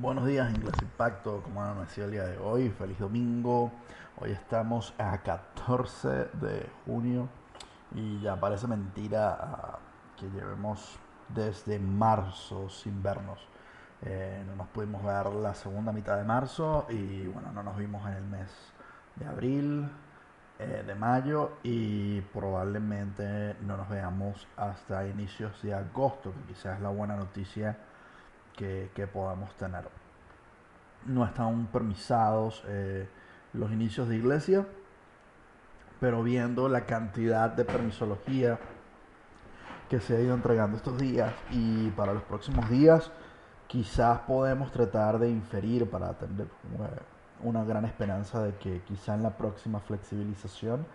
Buenos días, Inglés Impacto. ¿Cómo han amanecido el día de hoy? Feliz domingo. Hoy estamos a 14 de junio y ya parece mentira ah, que llevemos desde marzo sin vernos. Eh, no nos pudimos ver la segunda mitad de marzo y bueno, no nos vimos en el mes de abril, eh, de mayo y probablemente no nos veamos hasta inicios de agosto, que quizás la buena noticia que, podamos tener. No están permisados eh, los inicios de iglesia, pero viendo la cantidad de permisología que se ha ido entregando estos días y para los próximos días, quizás podemos tratar de inferir para tener una gran esperanza de que quizá en la próxima flexibilización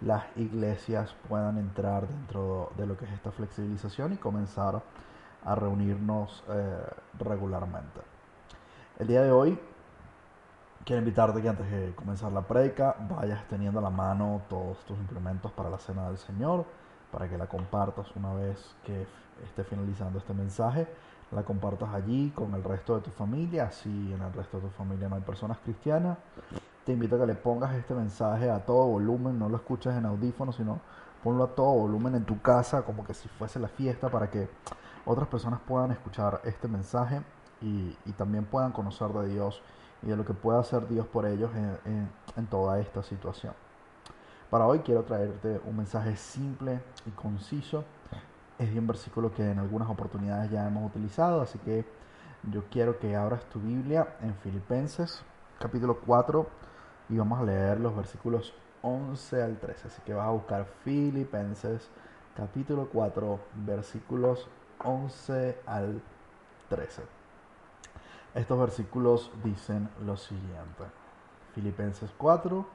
las iglesias puedan entrar dentro de lo que es esta flexibilización y comenzar a reunirnos eh, regularmente. El día de hoy quiero invitarte que antes de comenzar la predica vayas teniendo a la mano todos tus implementos para la cena del Señor, para que la compartas una vez que esté finalizando este mensaje, la compartas allí con el resto de tu familia, si en el resto de tu familia no hay personas cristianas. Te invito a que le pongas este mensaje a todo volumen, no lo escuches en audífonos, sino ponlo a todo volumen en tu casa, como que si fuese la fiesta, para que otras personas puedan escuchar este mensaje y, también puedan conocer de Dios y de lo que pueda hacer Dios por ellos en, toda esta situación. Para hoy quiero traerte un mensaje simple y conciso. Es de un versículo que en algunas oportunidades ya hemos utilizado, así que yo quiero que abras tu Biblia en Filipenses capítulo 4 y vamos a leer los versículos 11 al 13. Así que vas a buscar Filipenses capítulo 4 versículos 11 al 13. Estos versículos dicen lo siguiente. Filipenses 4,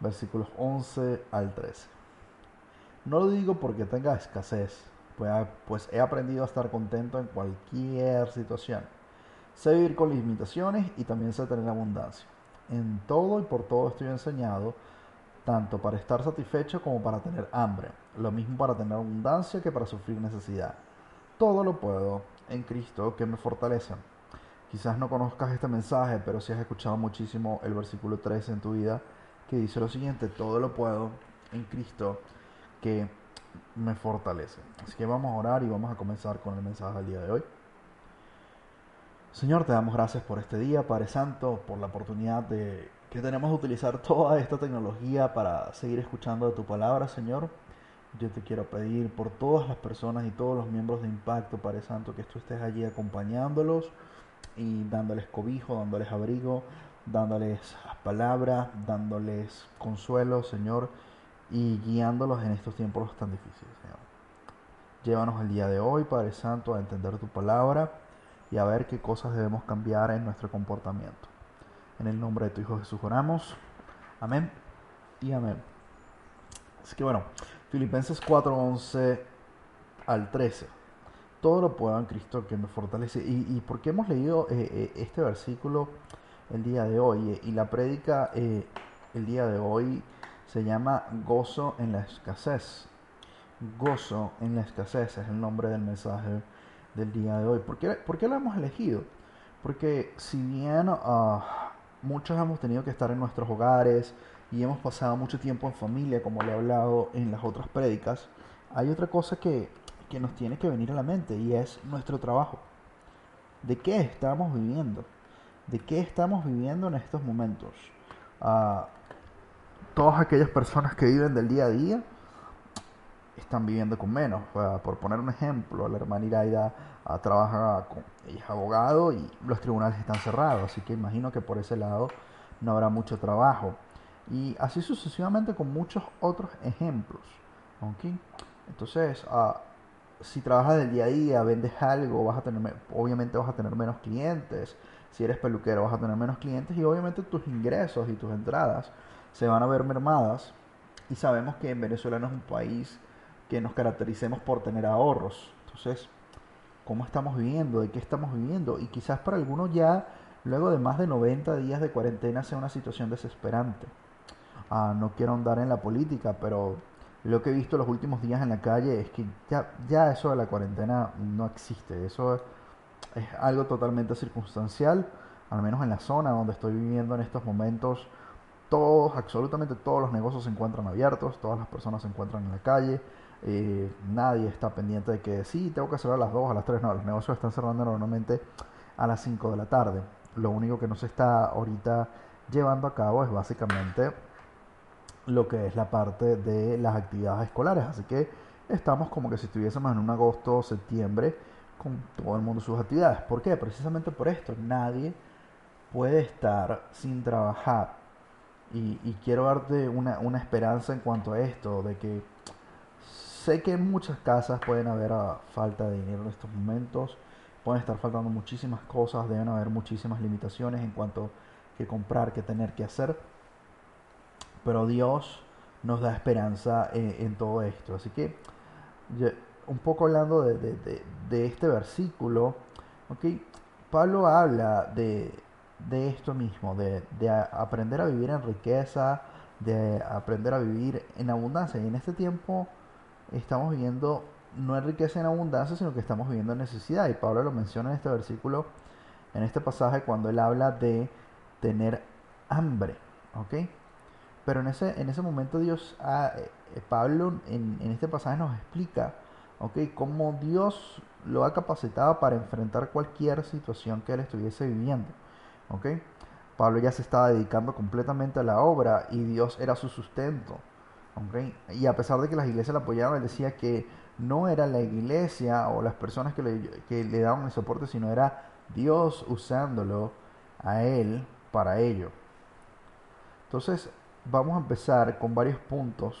versículos 11 al 13. No lo digo porque tenga escasez, pues, pues he aprendido a estar contento en cualquier situación. Sé vivir con limitaciones y también sé tener abundancia. En todo y por todo estoy enseñado, tanto para estar satisfecho como para tener hambre, lo mismo para tener abundancia que para sufrir necesidad todo lo puedo en Cristo que me fortalece. Quizás no conozcas este mensaje, pero si has escuchado muchísimo el versículo 13 en tu vida, que dice lo siguiente, todo lo puedo en Cristo que me fortalece. Así que vamos a orar y vamos a comenzar con el mensaje del día de hoy. Señor, te damos gracias por este día, Padre Santo, por la oportunidad de que tenemos de utilizar toda esta tecnología para seguir escuchando de tu palabra, Señor. Yo te quiero pedir por todas las personas y todos los miembros de Impacto, Padre Santo, que tú estés allí acompañándolos y dándoles cobijo, dándoles abrigo, dándoles palabras, dándoles consuelo, Señor, y guiándolos en estos tiempos tan difíciles, Señor. Llévanos el día de hoy, Padre Santo, a entender tu palabra y a ver qué cosas debemos cambiar en nuestro comportamiento. En el nombre de tu Hijo Jesús oramos. Amén y amén. Así que bueno, Filipenses 4, 11 al 13. Todo lo puedo en Cristo que me fortalece. ¿Y, y por qué hemos leído eh, eh, este versículo el día de hoy? Y la prédica eh, el día de hoy se llama Gozo en la escasez. Gozo en la escasez es el nombre del mensaje del día de hoy. ¿Por qué, por qué lo hemos elegido? Porque si bien uh, muchos hemos tenido que estar en nuestros hogares, y hemos pasado mucho tiempo en familia, como le he hablado en las otras prédicas, hay otra cosa que, nos tiene que venir a la mente y es nuestro trabajo. ¿De qué estamos viviendo? ¿De qué estamos viviendo en estos momentos? Ah, todas aquellas personas que viven del día a día están viviendo con menos. por poner un ejemplo, la hermana Iraida uh, trabaja con, ella abogado y los tribunales están cerrados, así que imagino que por ese lado no habrá mucho trabajo. Y así sucesivamente con muchos otros ejemplos. Entonces, ah, si trabajas del día a día, vendes algo, vas a tener, obviamente vas a tener menos clientes. Si eres peluquero, vas a tener menos clientes y obviamente tus ingresos y tus entradas se van a ver mermadas. Y sabemos que en Venezuela no es un país que nos caractericemos por tener ahorros. Entonces, ¿cómo estamos viviendo? ¿De qué estamos viviendo? Y quizás para algunos ya, luego de más de 90 días de cuarentena, sea una situación desesperante. Ah, no quiero andar en la política, pero lo que he visto los últimos días en la calle es que ya, eso de la cuarentena no existe. Eso es, algo totalmente circunstancial, al menos en la zona donde estoy viviendo en estos momentos. Todos, absolutamente todos los negocios se encuentran abiertos, todas las personas se encuentran en la calle. Eh, nadie está pendiente de que sí, tengo que cerrar a las 2, a las 3. No, los negocios están cerrando normalmente a las 5 de la tarde. Lo único que no se está ahorita llevando a cabo es básicamente lo que es la parte de las actividades escolares. Así que estamos como que si estuviésemos en un agosto o septiembre con todo el mundo sus actividades. ¿Por qué? Precisamente por esto. Nadie puede estar sin trabajar. Y, quiero darte una, una, esperanza en cuanto a esto, de que sé que en muchas casas pueden haber ah, falta de dinero en estos momentos, pueden estar faltando muchísimas cosas, deben haber muchísimas limitaciones en cuanto a qué comprar, qué tener que hacer pero Dios nos da esperanza en, todo esto. Así que, un poco hablando de, este versículo, ¿okay? Pablo habla de, esto mismo, de, aprender a vivir en riqueza, de aprender a vivir en abundancia. Y en este tiempo estamos viviendo no en riqueza en abundancia, sino que estamos viviendo en necesidad. Y Pablo lo menciona en este versículo, en este pasaje, cuando él habla de tener hambre. ¿ok? Pero en ese, en ese momento Dios, ah, eh, Pablo en, este pasaje nos explica, ¿ok? Cómo Dios lo ha capacitado para enfrentar cualquier situación que él estuviese viviendo, ¿ok? Pablo ya se estaba dedicando completamente a la obra y Dios era su sustento, ¿ok? Y a pesar de que las iglesias le apoyaban, él decía que no era la iglesia o las personas que le, que le daban el soporte, sino era Dios usándolo a él para ello. Entonces, vamos a empezar con varios puntos,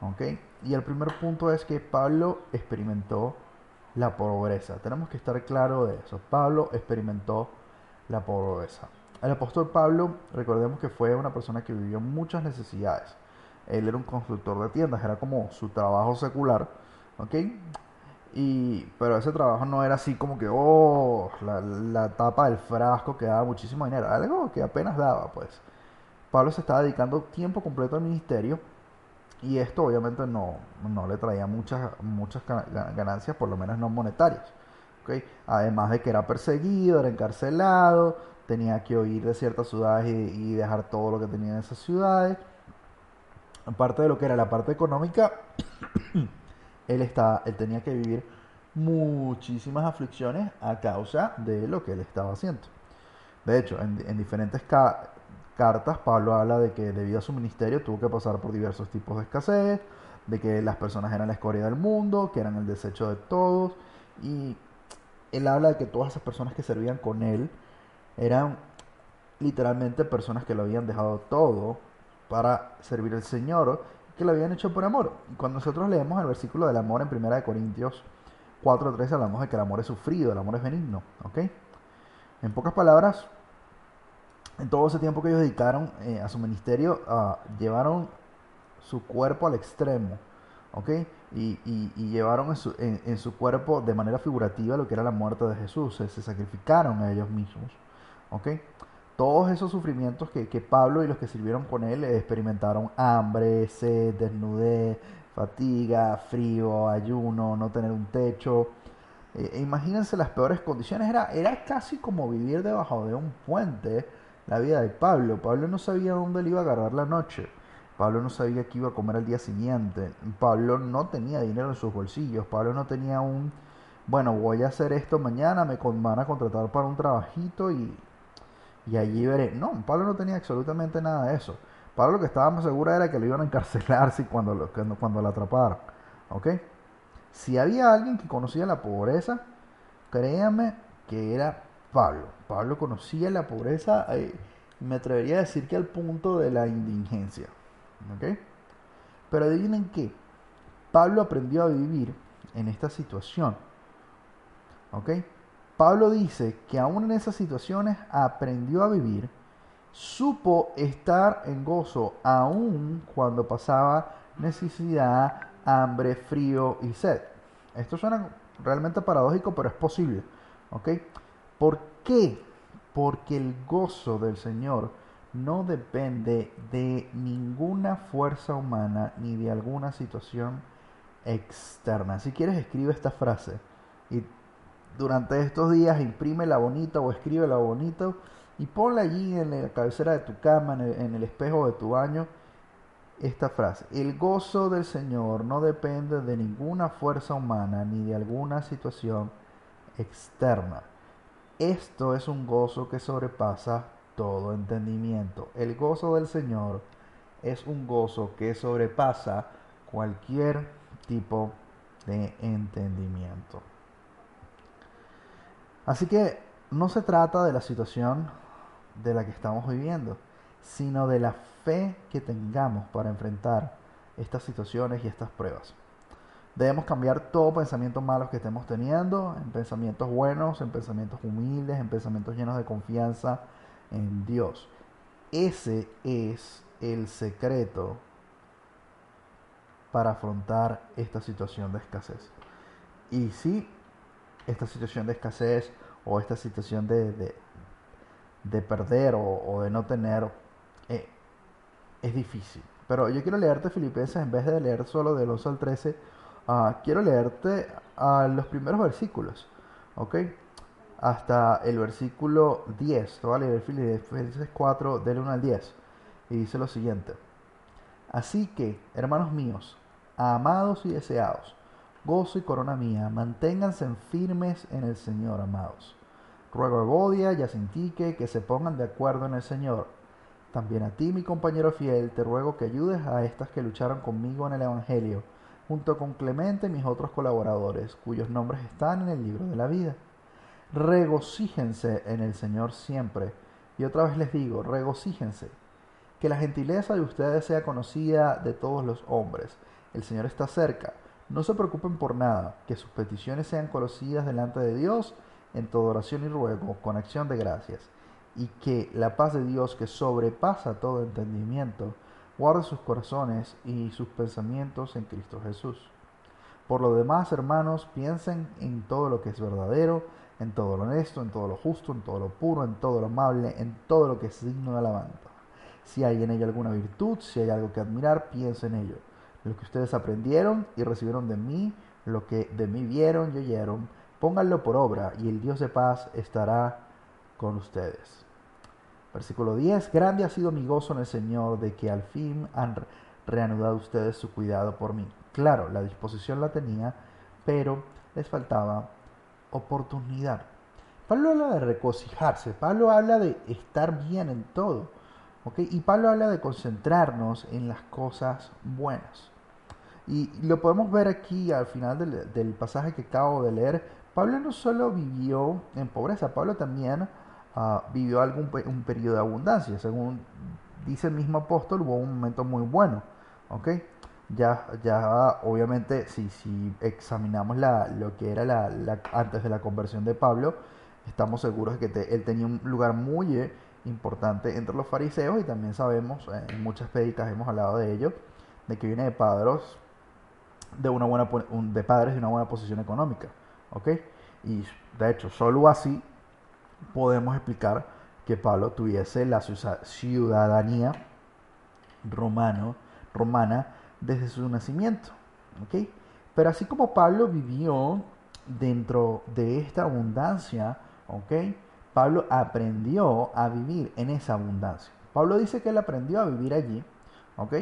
¿ok? Y el primer punto es que Pablo experimentó la pobreza. Tenemos que estar claro de eso. Pablo experimentó la pobreza. El apóstol Pablo, recordemos que fue una persona que vivió muchas necesidades. Él era un constructor de tiendas, era como su trabajo secular, ¿ok? Y, pero ese trabajo no era así como que, oh, la, la tapa del frasco que daba muchísimo dinero, algo que apenas daba, pues. Pablo se estaba dedicando tiempo completo al ministerio y esto obviamente no, le traía muchas, muchas ganancias, por lo menos no monetarias. Además de que era perseguido, era encarcelado, tenía que huir de ciertas ciudades y, dejar todo lo que tenía en esas ciudades. Aparte de lo que era la parte económica, él, él tenía que vivir muchísimas aflicciones a causa de lo que él estaba haciendo. De hecho, en, en diferentes cartas, Pablo habla de que debido a su ministerio tuvo que pasar por diversos tipos de escasez, de que las personas eran la escoria del mundo, que eran el desecho de todos, y él habla de que todas esas personas que servían con él eran literalmente personas que lo habían dejado todo para servir al Señor, que lo habían hecho por amor. Y cuando nosotros leemos el versículo del amor en 1 Corintios 4.13, hablamos de que el amor es sufrido, el amor es benigno, ¿ok? En pocas palabras, en todo ese tiempo que ellos dedicaron eh, a su ministerio, ah, llevaron su cuerpo al extremo, ¿ok? Y, llevaron en su, cuerpo de manera figurativa lo que era la muerte de Jesús, se, sacrificaron a ellos mismos, ¿ok? Todos esos sufrimientos que, Pablo y los que sirvieron con él experimentaron hambre, sed, desnudez, fatiga, frío, ayuno, no tener un techo. Eh, imagínense las peores condiciones, era, era casi como vivir debajo de un puente la vida de Pablo. Pablo no sabía dónde le iba a agarrar la noche. Pablo no sabía qué iba a comer al día siguiente. Pablo no tenía dinero en sus bolsillos. Pablo no tenía un, bueno, voy a hacer esto mañana, me van a contratar para un trabajito y, y allí veré. No, Pablo no tenía absolutamente nada de eso. Pablo lo que estaba más seguro era que lo iban a encarcelar si cuando, lo, cuando lo atraparon. ¿Ok? Si había alguien que conocía la pobreza, créame que era Pablo. Pablo conocía la pobreza, eh, me atrevería a decir que al punto de la indigencia. ¿Ok? Pero adivinen qué. Pablo aprendió a vivir en esta situación. ¿Ok? Pablo dice que aún en esas situaciones aprendió a vivir, supo estar en gozo aún cuando pasaba necesidad, hambre, frío y sed. Esto suena realmente paradójico, pero es posible. ¿Ok? ¿Por qué? Porque el gozo del Señor no depende de ninguna fuerza humana ni de alguna situación externa. Si quieres, escribe esta frase y durante estos días imprímela bonita o escríbela bonito y ponla allí en la cabecera de tu cama, en el espejo de tu baño, esta frase. El gozo del Señor no depende de ninguna fuerza humana ni de alguna situación externa. Esto es un gozo que sobrepasa todo entendimiento. El gozo del Señor es un gozo que sobrepasa cualquier tipo de entendimiento. Así que no se trata de la situación de la que estamos viviendo, sino de la fe que tengamos para enfrentar estas situaciones y estas pruebas. Debemos cambiar todo pensamiento malo que estemos teniendo en pensamientos buenos, en pensamientos humildes, en pensamientos llenos de confianza en Dios. Ese es el secreto para afrontar esta situación de escasez. Y si esta situación de escasez o esta situación de, de, perder o, de no tener eh, es difícil. Pero yo quiero leerte Filipenses en vez de leer solo del 11 al 13, ah, quiero leerte a los primeros versículos, ¿ok? Hasta el versículo 10, te voy a leer Filipenses 4 del 1 al 10, y dice lo siguiente. Así que, hermanos míos, amados y deseados, gozo y corona mía, manténganse firmes en el Señor, amados. Ruego a Bodia y a Sintique que se pongan de acuerdo en el Señor. También a ti, mi compañero fiel, te ruego que ayudes a estas que lucharon conmigo en el Evangelio, junto con Clemente y mis otros colaboradores, cuyos nombres están en el libro de la vida. Regocíjense en el Señor siempre. Y otra vez les digo, regocíjense. Que la gentileza de ustedes sea conocida de todos los hombres. El Señor está cerca. No se preocupen por nada, que sus peticiones sean conocidas delante de Dios en toda oración y ruego, con acción de gracias, y que la paz de Dios, que sobrepasa todo entendimiento, guarde sus corazones y sus pensamientos en Cristo Jesús. Por lo demás, hermanos, piensen en todo lo que es verdadero, en todo lo honesto, en todo lo justo, en todo lo puro, en todo lo amable, en todo lo que es digno de alabanza. Si hay en ello alguna virtud, si hay algo que admirar, piensen en ello. Lo que ustedes aprendieron y recibieron de mí, lo que de mí vieron y oyeron, pónganlo por obra y el Dios de paz estará con ustedes. Versículo 10. Grande ha sido mi gozo en el Señor de que al fin han reanudado ustedes su cuidado por mí. Claro, la disposición la tenía, pero les faltaba oportunidad. Pablo habla de regocijarse, Pablo habla de estar bien en todo, Y Pablo habla de concentrarnos en las cosas buenas. Y lo podemos ver aquí al final del, del pasaje que acabo de leer, Pablo no solo vivió en pobreza, Pablo también ah, vivió algún un periodo de abundancia. Según dice el mismo apóstol, hubo un momento muy bueno. ¿ok? Ya, ya obviamente, si, si examinamos la, lo que era la, antes de la conversión de Pablo, estamos seguros de que él tenía un lugar muy eh, importante entre los fariseos y también sabemos, eh, en muchas prédicas hemos hablado de ello, de que viene de padres de, una buena, de padres de una buena posición económica. ¿Ok? Y de hecho, solo así podemos explicar que Pablo tuviese la ciudadanía romano, romana desde su nacimiento. Pero así como Pablo vivió dentro de esta abundancia. Pablo aprendió a vivir en esa abundancia. Pablo dice que él aprendió a vivir allí, ¿ok?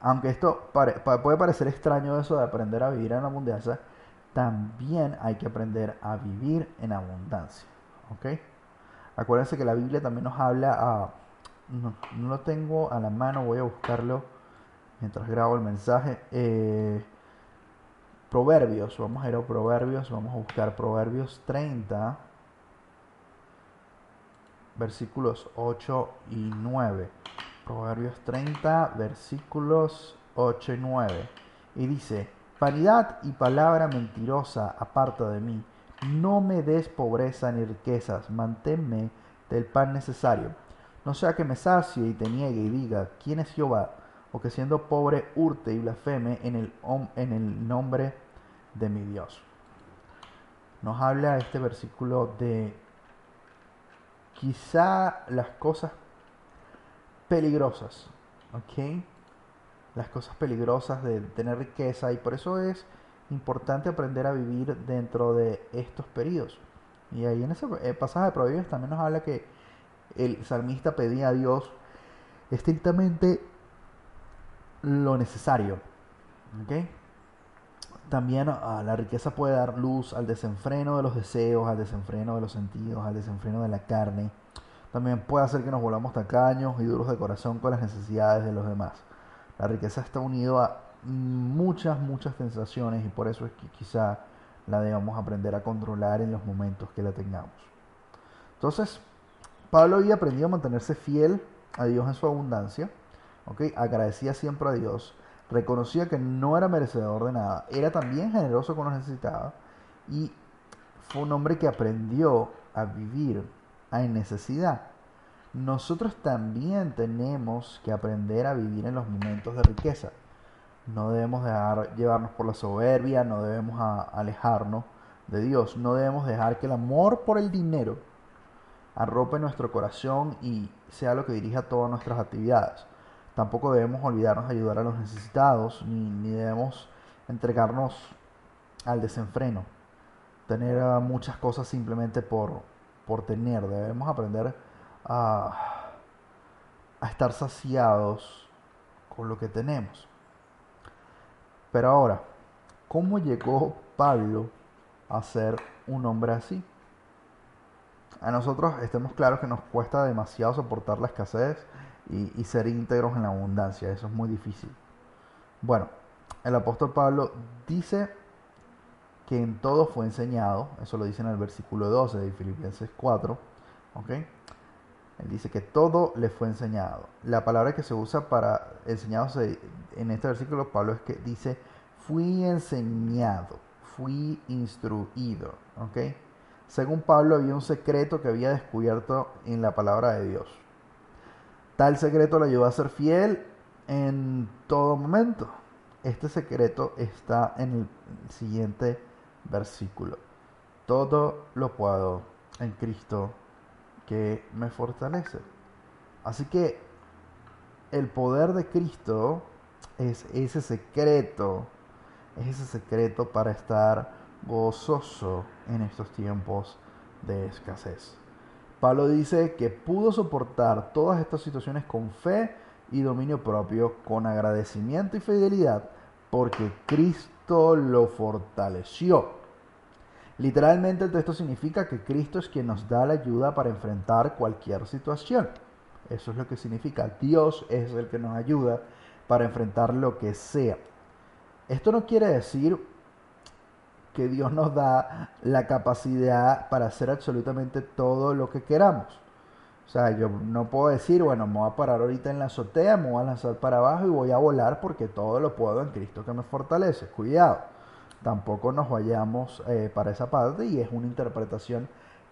Aunque esto puede parecer extraño eso de aprender a vivir en abundancia, también hay que aprender a vivir en abundancia. ¿Ok? Acuérdense que la Biblia también nos habla a... No, lo tengo a la mano, voy a buscarlo mientras grabo el mensaje. Eh, proverbios, vamos a ir a Proverbios, vamos a buscar Proverbios 30, versículos 8 y 9. Proverbios 30, versículos 8 y 9. Y dice, Vanidad y palabra mentirosa aparta de mí. No me des pobreza ni riquezas, manténme del pan necesario. No sea que me sacie y te niegue y diga, ¿quién es Jehová? O que siendo pobre hurte y blasfeme en el, en el nombre de mi Dios. Nos habla este versículo de quizá las cosas peligrosas, ¿ok? Las cosas peligrosas de tener riqueza y por eso es importante aprender a vivir dentro de estos periodos. Y ahí en ese eh, pasaje de Proverbios también nos habla que el salmista pedía a Dios estrictamente lo necesario. ¿ok? También ah, la riqueza puede dar luz al desenfreno de los deseos, al desenfreno de los sentidos, al desenfreno de la carne. También puede hacer que nos volvamos tacaños y duros de corazón con las necesidades de los demás. La riqueza está unida a muchas, muchas sensaciones y por eso es que quizá la debamos aprender a controlar en los momentos que la tengamos. Entonces, Pablo había aprendido a mantenerse fiel a Dios en su abundancia, ¿okay? agradecía siempre a Dios, reconocía que no era merecedor de nada, era también generoso con los necesitados y fue un hombre que aprendió a vivir en necesidad. Nosotros también tenemos que aprender a vivir en los momentos de riqueza. No debemos dejar llevarnos por la soberbia, no debemos alejarnos de Dios, no debemos dejar que el amor por el dinero arrope nuestro corazón y sea lo que dirija todas nuestras actividades. Tampoco debemos olvidarnos de ayudar a los necesitados, ni, debemos entregarnos al desenfreno, tener ah, muchas cosas simplemente por, por tener. Debemos aprender a, a estar saciados con lo que tenemos. Pero ahora, ¿cómo llegó Pablo a ser un hombre así? A nosotros estemos claros que nos cuesta demasiado soportar la escasez y, ser íntegros en la abundancia. Eso es muy difícil. Bueno, el apóstol Pablo dice que en todo fue enseñado, eso lo dice en el versículo 12 de Filipenses 4, ¿ok? Él dice que todo le fue enseñado. La palabra que se usa para enseñados en este versículo, Pablo es que dice, fui enseñado, fui instruido. ¿ok? Según Pablo había un secreto que había descubierto en la palabra de Dios. Tal secreto le ayudó a ser fiel en todo momento. Este secreto está en el siguiente versículo. Todo lo puedo en Cristo que me fortalece. Así que el poder de Cristo es ese secreto, es ese secreto para estar gozoso en estos tiempos de escasez. Pablo dice que pudo soportar todas estas situaciones con fe y dominio propio, con agradecimiento y fidelidad, porque Cristo lo fortaleció. Literalmente el texto significa que Cristo es quien nos da la ayuda para enfrentar cualquier situación. Eso es lo que significa. Dios es el que nos ayuda para enfrentar lo que sea. Esto no quiere decir que Dios nos da la capacidad para hacer absolutamente todo lo que queramos. O sea, yo no puedo decir, bueno, me voy a parar ahorita en la azotea, me voy a lanzar para abajo y voy a volar porque todo lo puedo en Cristo que me fortalece. Cuidado tampoco nos vayamos eh, para esa parte y es una interpretación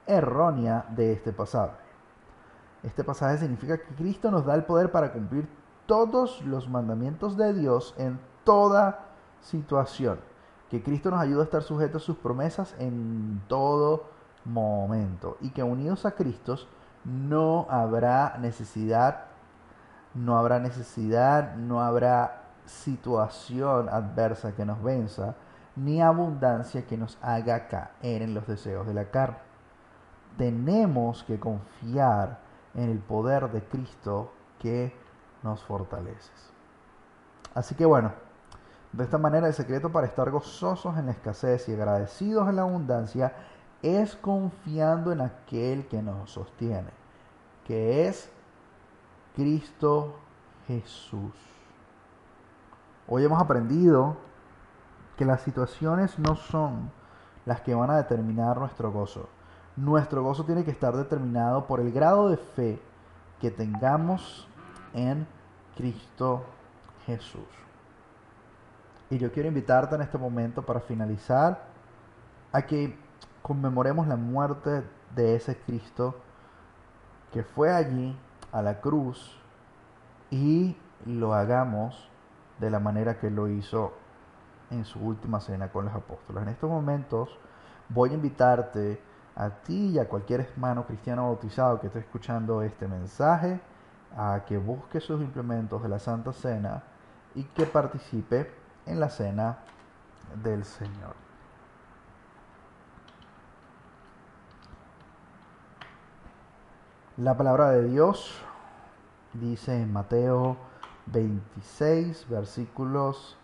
errónea de este pasaje. Este pasaje significa que Cristo nos da el poder para cumplir todos los mandamientos de Dios en toda situación. Que Cristo nos ayuda a estar sujetos a sus promesas en todo momento. Y que unidos a Cristo no habrá necesidad, no habrá necesidad, no habrá situación adversa que nos venza ni abundancia que nos haga caer en los deseos de la carne. Tenemos que confiar en el poder de Cristo que nos fortalece. Así que bueno, de esta manera el secreto para estar gozosos en la escasez y agradecidos en la abundancia es confiando en aquel que nos sostiene, que es Cristo Jesús. Hoy hemos aprendido que las situaciones no son las que van a determinar nuestro gozo. Nuestro gozo tiene que estar determinado por el grado de fe que tengamos en Cristo Jesús. Y yo quiero invitarte en este momento para finalizar a que conmemoremos la muerte de ese Cristo que fue allí a la cruz y lo hagamos de la manera que lo hizo en su última cena con los apóstoles. En estos momentos voy a invitarte a ti y a cualquier hermano cristiano bautizado que esté escuchando este mensaje a que busque sus implementos de la Santa Cena y que participe en la cena del Señor. La palabra de Dios dice en Mateo 26, versículos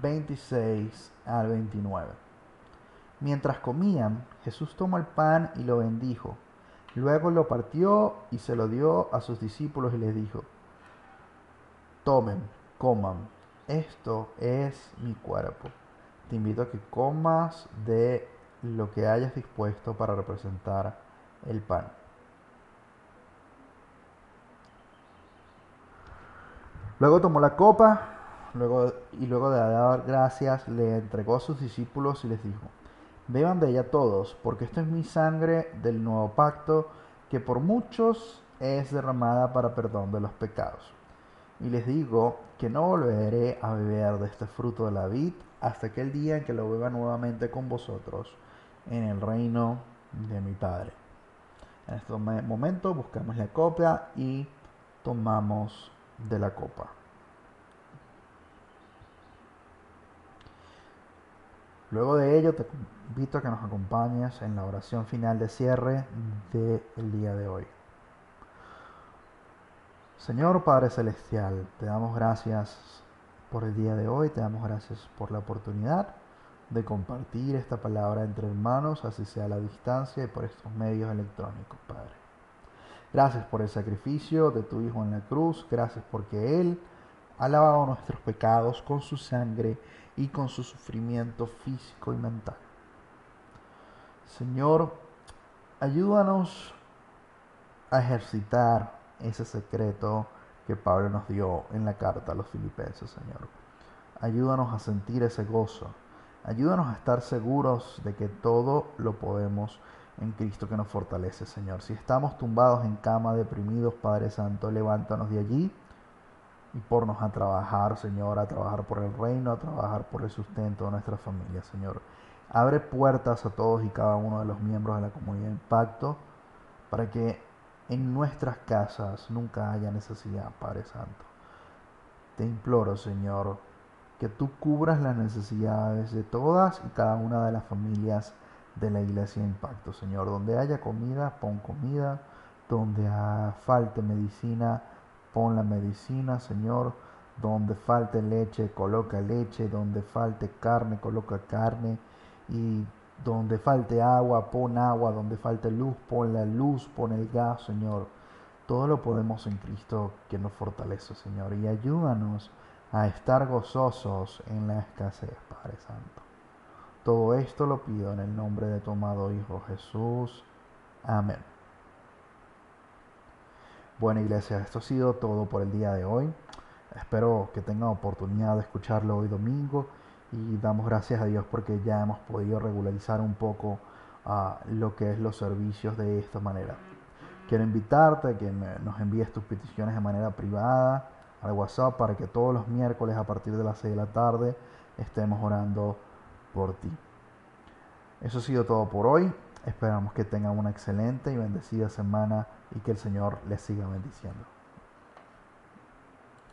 26 al 29. Mientras comían, Jesús tomó el pan y lo bendijo. Luego lo partió y se lo dio a sus discípulos y les dijo, tomen, coman, esto es mi cuerpo. Te invito a que comas de lo que hayas dispuesto para representar el pan. Luego tomó la copa luego, y luego de dar gracias le entregó a sus discípulos y les dijo, beban de ella todos, porque esto es mi sangre del nuevo pacto, que por muchos es derramada para perdón de los pecados. Y les digo que no volveré a beber de este fruto de la vid hasta aquel día en que lo beba nuevamente con vosotros en el reino de mi Padre. En este momento buscamos la copia y tomamos de la copa. Luego de ello te invito a que nos acompañes en la oración final de cierre del día de hoy. Señor Padre Celestial, te damos gracias por el día de hoy, te damos gracias por la oportunidad de compartir esta palabra entre hermanos, así sea a la distancia y por estos medios electrónicos, Padre. Gracias por el sacrificio de tu Hijo en la cruz. Gracias porque Él ha lavado nuestros pecados con su sangre y con su sufrimiento físico y mental. Señor, ayúdanos a ejercitar ese secreto que Pablo nos dio en la carta a los filipenses, Señor. Ayúdanos a sentir ese gozo. Ayúdanos a estar seguros de que todo lo podemos en Cristo que nos fortalece, Señor. Si estamos tumbados en cama, deprimidos, Padre Santo, levántanos de allí y pornos a trabajar, Señor, a trabajar por el reino, a trabajar por el sustento de nuestra familia, Señor. Abre puertas a todos y cada uno de los miembros de la comunidad Impacto para que en nuestras casas nunca haya necesidad, Padre Santo. Te imploro, Señor, que tú cubras las necesidades de todas y cada una de las familias de la iglesia Impacto, Señor. Donde haya comida, pon comida. Donde falte medicina, pon la medicina, Señor. Donde falte leche, coloca leche. Donde falte carne, coloca carne. Y donde falte agua, pon agua. Donde falte luz, pon la luz, pon el gas, Señor. Todo lo podemos en Cristo que nos fortalece, Señor. Y ayúdanos a estar gozosos en la escasez, Padre Santo. Todo esto lo pido en el nombre de tu amado Hijo Jesús. Amén. Bueno, iglesia, esto ha sido todo por el día de hoy. Espero que tengan oportunidad de escucharlo hoy domingo y damos gracias a Dios porque ya hemos podido regularizar un poco uh, lo que es los servicios de esta manera. Quiero invitarte a que nos envíes tus peticiones de manera privada al WhatsApp para que todos los miércoles a partir de las 6 de la tarde estemos orando por ti. Eso ha sido todo por hoy. Esperamos que tengan una excelente y bendecida semana y que el Señor les siga bendiciendo.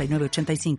85